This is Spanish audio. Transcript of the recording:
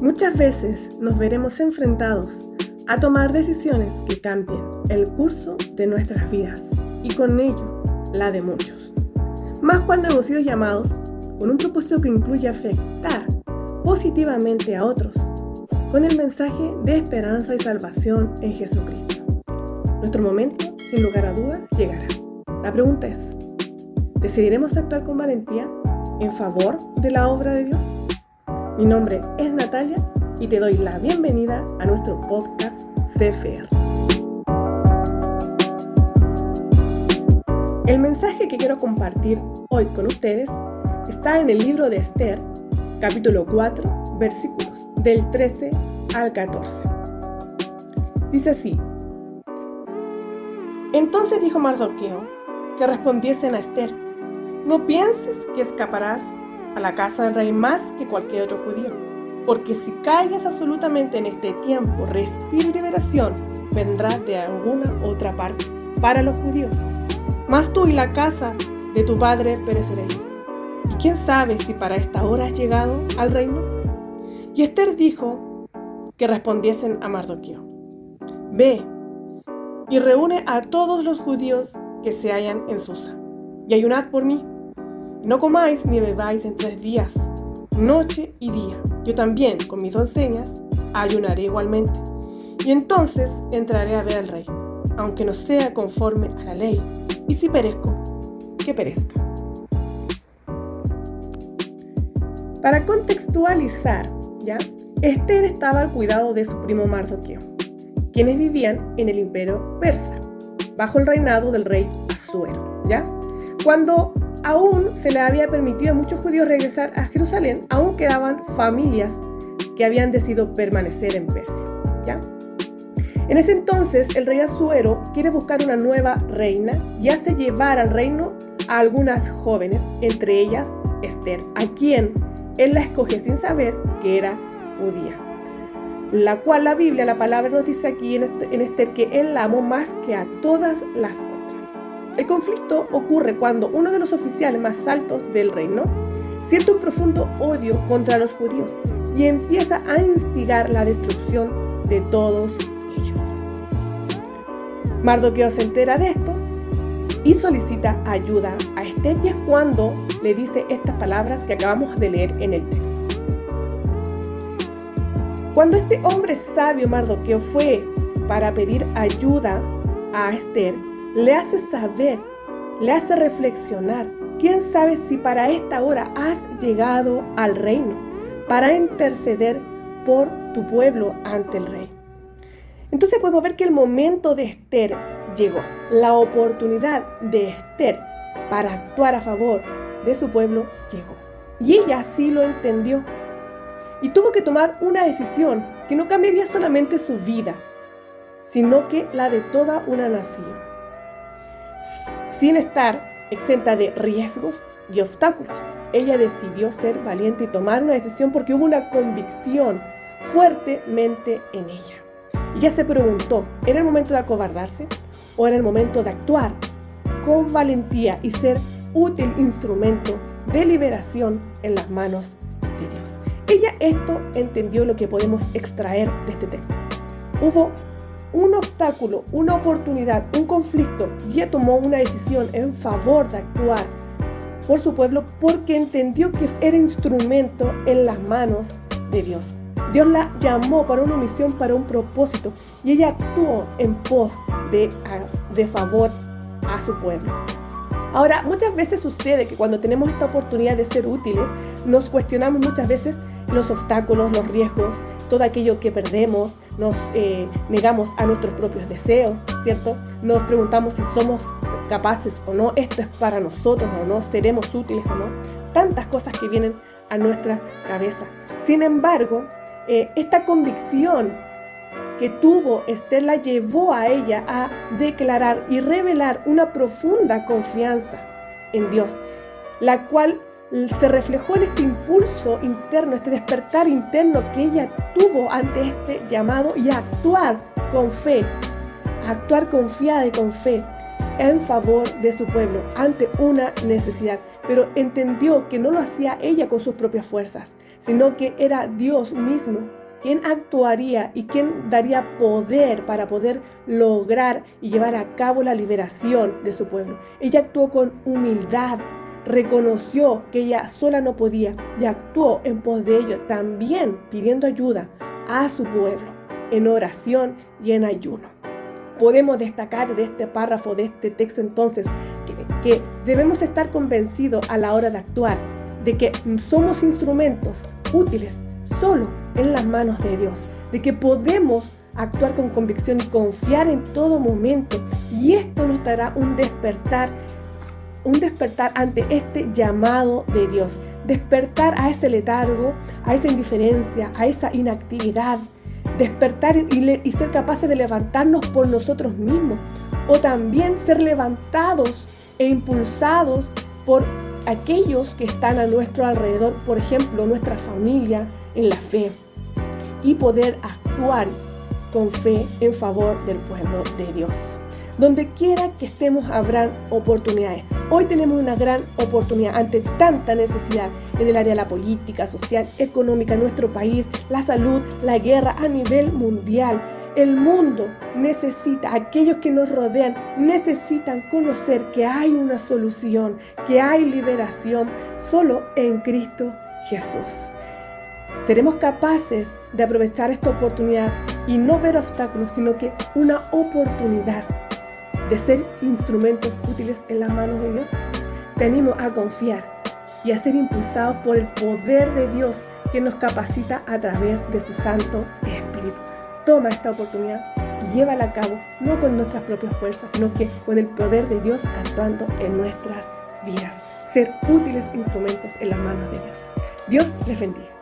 Muchas veces nos veremos enfrentados a tomar decisiones que cambien el curso de nuestras vidas y con ello la de muchos. Más cuando hemos sido llamados con un propósito que incluye afectar positivamente a otros con el mensaje de esperanza y salvación en Jesucristo. Nuestro momento, sin lugar a dudas, llegará. La pregunta es, ¿decidiremos actuar con valentía en favor de la obra de Dios? Mi nombre es Natalia y te doy la bienvenida a nuestro podcast CFR. El mensaje que quiero compartir hoy con ustedes está en el libro de Esther, capítulo 4, versículos del 13 al 14. Dice así, entonces dijo Mardoqueo que respondiesen a Esther, no pienses que escaparás a la casa del rey más que cualquier otro judío. Porque si calles absolutamente en este tiempo, respiro y liberación vendrá de alguna otra parte para los judíos. Mas tú y la casa de tu padre pereceréis. ¿Y quién sabe si para esta hora has llegado al reino? Y Esther dijo que respondiesen a Mardoqueo. Ve y reúne a todos los judíos que se hallan en Susa, y ayunad por mí no comáis ni bebáis en tres días, noche y día. Yo también, con mis doncellas, ayunaré igualmente. Y entonces entraré a ver al rey, aunque no sea conforme a la ley. Y si perezco, que perezca. Para contextualizar, ¿ya? Esther estaba al cuidado de su primo Mardoqueo, quienes vivían en el imperio persa, bajo el reinado del rey Asuero, ¿ya? Cuando aún se le había permitido a muchos judíos regresar a Jerusalén, aún quedaban familias que habían decidido permanecer en Persia. ¿ya? En ese entonces, el rey Asuero quiere buscar una nueva reina y hace llevar al reino a algunas jóvenes, entre ellas Esther, a quien él la escoge sin saber que era judía. La cual la Biblia, la palabra nos dice aquí en Esther que él la amó más que a todas las el conflicto ocurre cuando uno de los oficiales más altos del reino siente un profundo odio contra los judíos y empieza a instigar la destrucción de todos ellos. Mardoqueo se entera de esto y solicita ayuda a Esther y es cuando le dice estas palabras que acabamos de leer en el texto. Cuando este hombre sabio Mardoqueo fue para pedir ayuda a Esther, le hace saber, le hace reflexionar. ¿Quién sabe si para esta hora has llegado al reino para interceder por tu pueblo ante el rey? Entonces podemos ver que el momento de Esther llegó, la oportunidad de Esther para actuar a favor de su pueblo llegó. Y ella así lo entendió. Y tuvo que tomar una decisión que no cambiaría solamente su vida, sino que la de toda una nación sin estar exenta de riesgos y obstáculos. Ella decidió ser valiente y tomar una decisión porque hubo una convicción fuertemente en ella. Ella se preguntó, ¿era el momento de acobardarse o era el momento de actuar con valentía y ser útil instrumento de liberación en las manos de Dios? Ella esto entendió lo que podemos extraer de este texto. Hubo un obstáculo, una oportunidad, un conflicto, ya tomó una decisión en favor de actuar por su pueblo porque entendió que era instrumento en las manos de Dios. Dios la llamó para una misión, para un propósito, y ella actuó en pos de, de favor a su pueblo. Ahora, muchas veces sucede que cuando tenemos esta oportunidad de ser útiles, nos cuestionamos muchas veces los obstáculos, los riesgos, todo aquello que perdemos, nos eh, negamos a nuestros propios deseos, ¿cierto? Nos preguntamos si somos capaces o no, esto es para nosotros o no, seremos útiles o no. Tantas cosas que vienen a nuestra cabeza. Sin embargo, eh, esta convicción que tuvo Esther la llevó a ella a declarar y revelar una profunda confianza en Dios, la cual se reflejó en este impulso interno, este despertar interno que ella tuvo ante este llamado y actuar con fe, actuar confiada y con fe en favor de su pueblo ante una necesidad. Pero entendió que no lo hacía ella con sus propias fuerzas, sino que era Dios mismo quien actuaría y quien daría poder para poder lograr y llevar a cabo la liberación de su pueblo. Ella actuó con humildad, reconoció que ella sola no podía y actuó en pos de ello, también pidiendo ayuda a su pueblo en oración y en ayuno. Podemos destacar de este párrafo, de este texto entonces, que, que debemos estar convencidos a la hora de actuar de que somos instrumentos útiles solo en las manos de Dios, de que podemos actuar con convicción y confiar en todo momento. Y esto nos dará un despertar, un despertar ante este llamado de Dios, despertar a ese letargo, a esa indiferencia, a esa inactividad, despertar y, ser capaces de levantarnos por nosotros mismos, o también ser levantados e impulsados por aquellos que están a nuestro alrededor, por ejemplo, nuestra familia en la fe, y poder actuar con fe en favor del pueblo de Dios. Donde quiera que estemos habrán oportunidades. Hoy tenemos una gran oportunidad ante tanta necesidad en el área de la política, social, económica, nuestro país, la salud, la guerra a nivel mundial. El mundo necesita, aquellos que nos rodean necesitan conocer que hay una solución, que hay liberación solo en Cristo Jesús. Seremos capaces de aprovechar esta oportunidad y no ver obstáculos, sino que una oportunidad de ser instrumentos útiles en las manos de Dios. Te animo a confiar y a ser impulsados por el poder de Dios que nos capacita a través de su Santo Espíritu toma esta oportunidad y llévala a cabo, no con nuestras propias fuerzas, sino que con el poder de Dios actuando en nuestras vidas. Ser útiles instrumentos en las manos de Dios. Dios les bendiga.